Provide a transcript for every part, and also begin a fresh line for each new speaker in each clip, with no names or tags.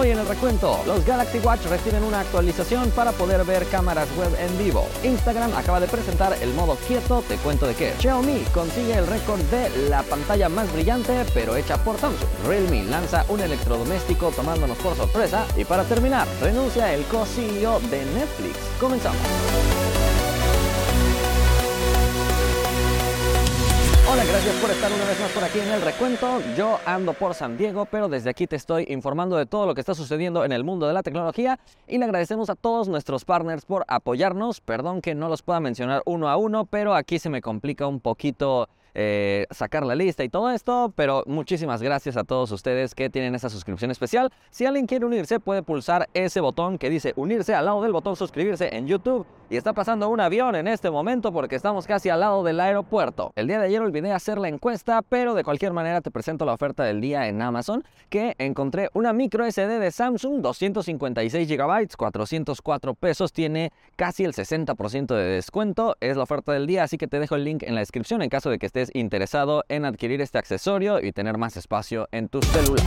Hoy en el recuento, los Galaxy Watch reciben una actualización para poder ver cámaras web en vivo. Instagram acaba de presentar el modo quieto, te cuento de qué. Xiaomi consigue el récord de la pantalla más brillante, pero hecha por Samsung. Realme lanza un electrodoméstico tomándonos por sorpresa. Y para terminar, renuncia el co-CEO de Netflix. Comenzamos. Hola, gracias por estar una vez más por aquí en el recuento. Yo ando por San Diego, pero desde aquí te estoy informando de todo lo que está sucediendo en el mundo de la tecnología y le agradecemos a todos nuestros partners por apoyarnos. Perdón que no los pueda mencionar uno a uno, pero aquí se me complica un poquito eh, sacar la lista y todo esto, pero muchísimas gracias a todos ustedes que tienen esa suscripción especial. Si alguien quiere unirse, puede pulsar ese botón que dice unirse al lado del botón suscribirse en YouTube. Y está pasando un avión en este momento porque estamos casi al lado del aeropuerto. El día de ayer olvidé hacer la encuesta, pero de cualquier manera te presento la oferta del día en Amazon, que encontré una micro SD de Samsung, 256 GB, 404 pesos, tiene casi el 60% de descuento. Es la oferta del día, así que te dejo el link en la descripción en caso de que estés interesado en adquirir este accesorio y tener más espacio en tu celular.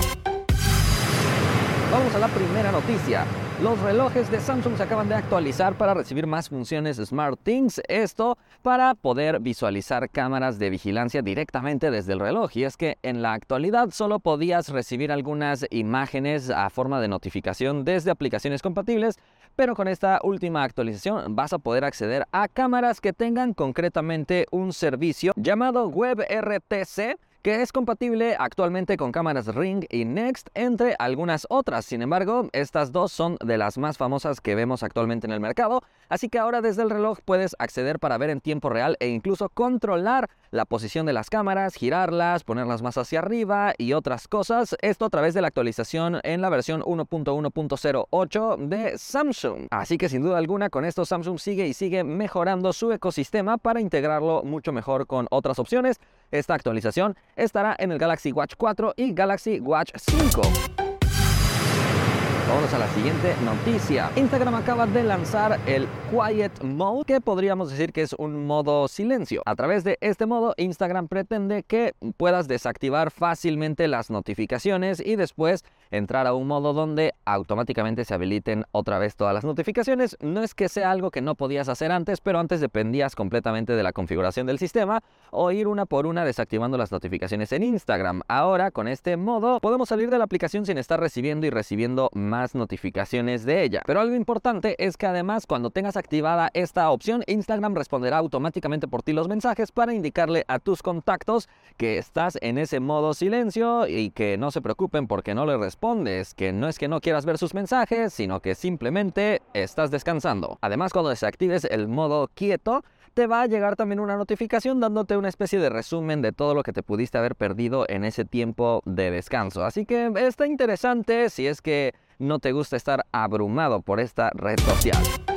Vamos a la primera noticia. Los relojes de Samsung se acaban de actualizar para recibir más funciones SmartThings. Esto para poder visualizar cámaras de vigilancia directamente desde el reloj. Y es que en la actualidad solo podías recibir algunas imágenes a forma de notificación desde aplicaciones compatibles. Pero con esta última actualización vas a poder acceder a cámaras que tengan concretamente un servicio llamado WebRTC que es compatible actualmente con cámaras Ring y Next, entre algunas otras. Sin embargo, estas dos son de las más famosas que vemos actualmente en el mercado, así que ahora desde el reloj puedes acceder para ver en tiempo real e incluso controlar la posición de las cámaras, girarlas, ponerlas más hacia arriba y otras cosas. Esto a través de la actualización en la versión 1.1.08 de Samsung. Así que sin duda alguna con esto Samsung sigue y sigue mejorando su ecosistema para integrarlo mucho mejor con otras opciones. Esta actualización estará en el Galaxy Watch 4 y Galaxy Watch 5. A la siguiente noticia. Instagram acaba de lanzar el Quiet Mode, que podríamos decir que es un modo silencio. A través de este modo, Instagram pretende que puedas desactivar fácilmente las notificaciones y después entrar a un modo donde automáticamente se habiliten otra vez todas las notificaciones. No es que sea algo que no podías hacer antes, pero antes dependías completamente de la configuración del sistema o ir una por una desactivando las notificaciones en Instagram. Ahora, con este modo, podemos salir de la aplicación sin estar recibiendo y recibiendo más notificaciones de ella. Pero algo importante es que además cuando tengas activada esta opción, Instagram responderá automáticamente por ti los mensajes para indicarle a tus contactos que estás en ese modo silencio y que no se preocupen porque no le respondes, que no es que no quieras ver sus mensajes, sino que simplemente estás descansando. Además, cuando desactives el modo quieto, te va a llegar también una notificación dándote una especie de resumen de todo lo que te pudiste haber perdido en ese tiempo de descanso. Así que está interesante si es que no te gusta estar abrumado por esta red social.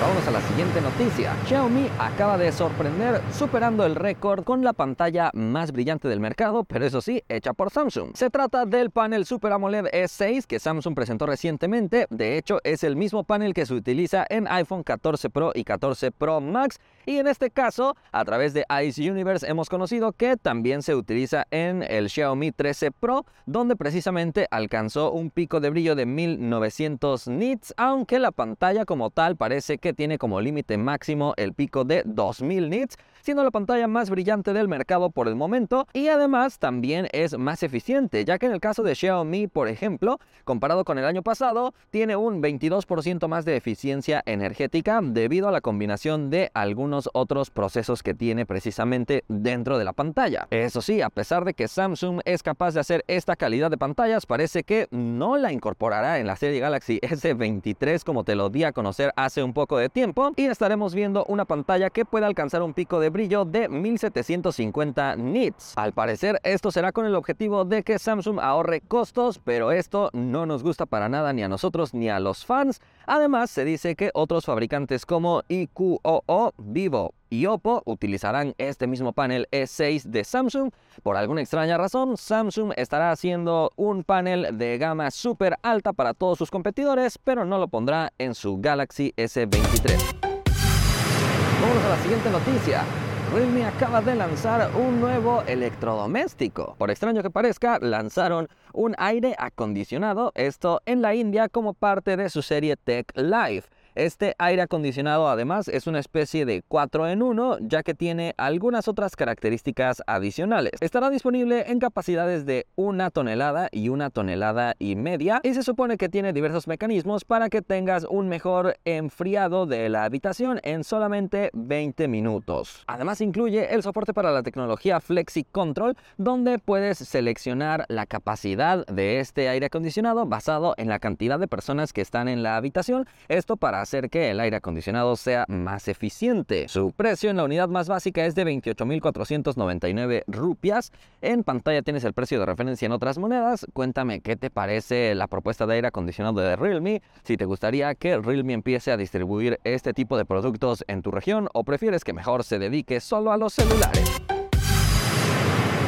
Vamos a la siguiente noticia. Xiaomi acaba de sorprender superando el récord con la pantalla más brillante del mercado, pero eso sí, hecha por Samsung. Se trata del panel Super AMOLED E6 que Samsung presentó recientemente. De hecho, es el mismo panel que se utiliza en iPhone 14 Pro y 14 Pro Max. Y en este caso, a través de Ice Universe hemos conocido que también se utiliza en el Xiaomi 13 Pro, donde precisamente alcanzó un pico de brillo de 1900 nits, aunque la pantalla como tal parece que tiene como límite máximo el pico de 2000 nits, siendo la pantalla más brillante del mercado por el momento y además también es más eficiente, ya que en el caso de Xiaomi, por ejemplo, comparado con el año pasado, tiene un 22% más de eficiencia energética debido a la combinación de algunos otros procesos que tiene precisamente dentro de la pantalla. Eso sí, a pesar de que Samsung es capaz de hacer esta calidad de pantallas, parece que no la incorporará en la serie Galaxy S23 como te lo di a conocer hace un poco de tiempo y estaremos viendo una pantalla que puede alcanzar un pico de brillo de 1750 nits. Al parecer esto será con el objetivo de que Samsung ahorre costos, pero esto no nos gusta para nada ni a nosotros ni a los fans. Además se dice que otros fabricantes como IQOO, Vivo y Oppo utilizarán este mismo panel E6 de Samsung. Por alguna extraña razón, Samsung estará haciendo un panel de gama súper alta para todos sus competidores, pero no lo pondrá en su Galaxy S23. Vamos a la siguiente noticia. Realme acaba de lanzar un nuevo electrodoméstico. Por extraño que parezca, lanzaron un aire acondicionado, esto en la India como parte de su serie Tech Life. Este aire acondicionado además es una especie de 4 en 1 ya que tiene algunas otras características adicionales. Estará disponible en capacidades de una tonelada y una tonelada y media y se supone que tiene diversos mecanismos para que tengas un mejor enfriado de la habitación en solamente 20 minutos. Además incluye el soporte para la tecnología Flexi Control donde puedes seleccionar la capacidad de este aire acondicionado basado en la cantidad de personas que están en la habitación. Esto hacer que el aire acondicionado sea más eficiente. Su precio en la unidad más básica es de 28.499 rupias. En pantalla tienes el precio de referencia en otras monedas. Cuéntame qué te parece la propuesta de aire acondicionado de Realme. Si te gustaría que Realme empiece a distribuir este tipo de productos en tu región o prefieres que mejor se dedique solo a los celulares.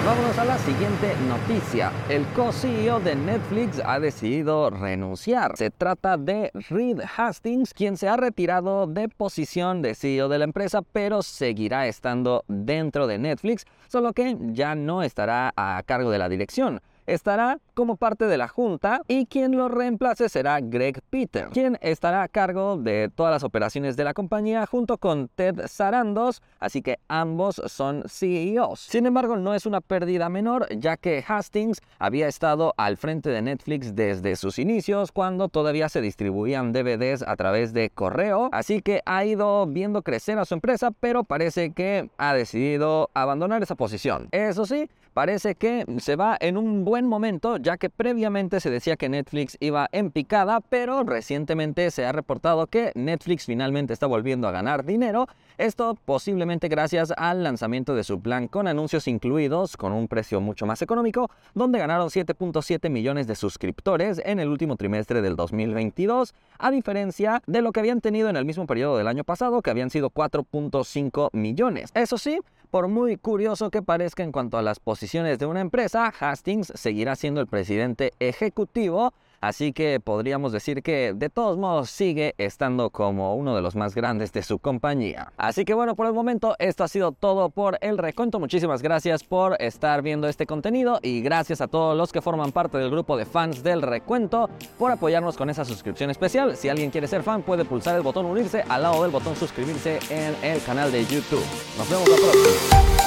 Vámonos a la siguiente noticia. El co-CEO de Netflix ha decidido renunciar. Se trata de Reed Hastings, quien se ha retirado de posición de CEO de la empresa, pero seguirá estando dentro de Netflix, solo que ya no estará a cargo de la dirección estará como parte de la junta y quien lo reemplace será Greg Peter, quien estará a cargo de todas las operaciones de la compañía junto con Ted Sarandos, así que ambos son CEOs. Sin embargo, no es una pérdida menor, ya que Hastings había estado al frente de Netflix desde sus inicios, cuando todavía se distribuían DVDs a través de correo, así que ha ido viendo crecer a su empresa, pero parece que ha decidido abandonar esa posición. Eso sí, parece que se va en un buen momento, ya que previamente se decía que Netflix iba en picada, pero recientemente se ha reportado que Netflix finalmente está volviendo a ganar dinero. Esto posiblemente gracias al lanzamiento de su plan con anuncios incluidos, con un precio mucho más económico, donde ganaron 7.7 millones de suscriptores en el último trimestre del 2022, a diferencia de lo que habían tenido en el mismo periodo del año pasado, que habían sido 4.5 millones. Eso sí, por muy curioso que parezca en cuanto a las posiciones de una empresa, Hastings seguirá siendo el presidente ejecutivo Así que podríamos decir que de todos modos sigue estando como uno de los más grandes de su compañía. Así que bueno, por el momento esto ha sido todo por el recuento. Muchísimas gracias por estar viendo este contenido y gracias a todos los que forman parte del grupo de fans del recuento por apoyarnos con esa suscripción especial. Si alguien quiere ser fan puede pulsar el botón unirse al lado del botón suscribirse en el canal de YouTube. Nos vemos la próxima.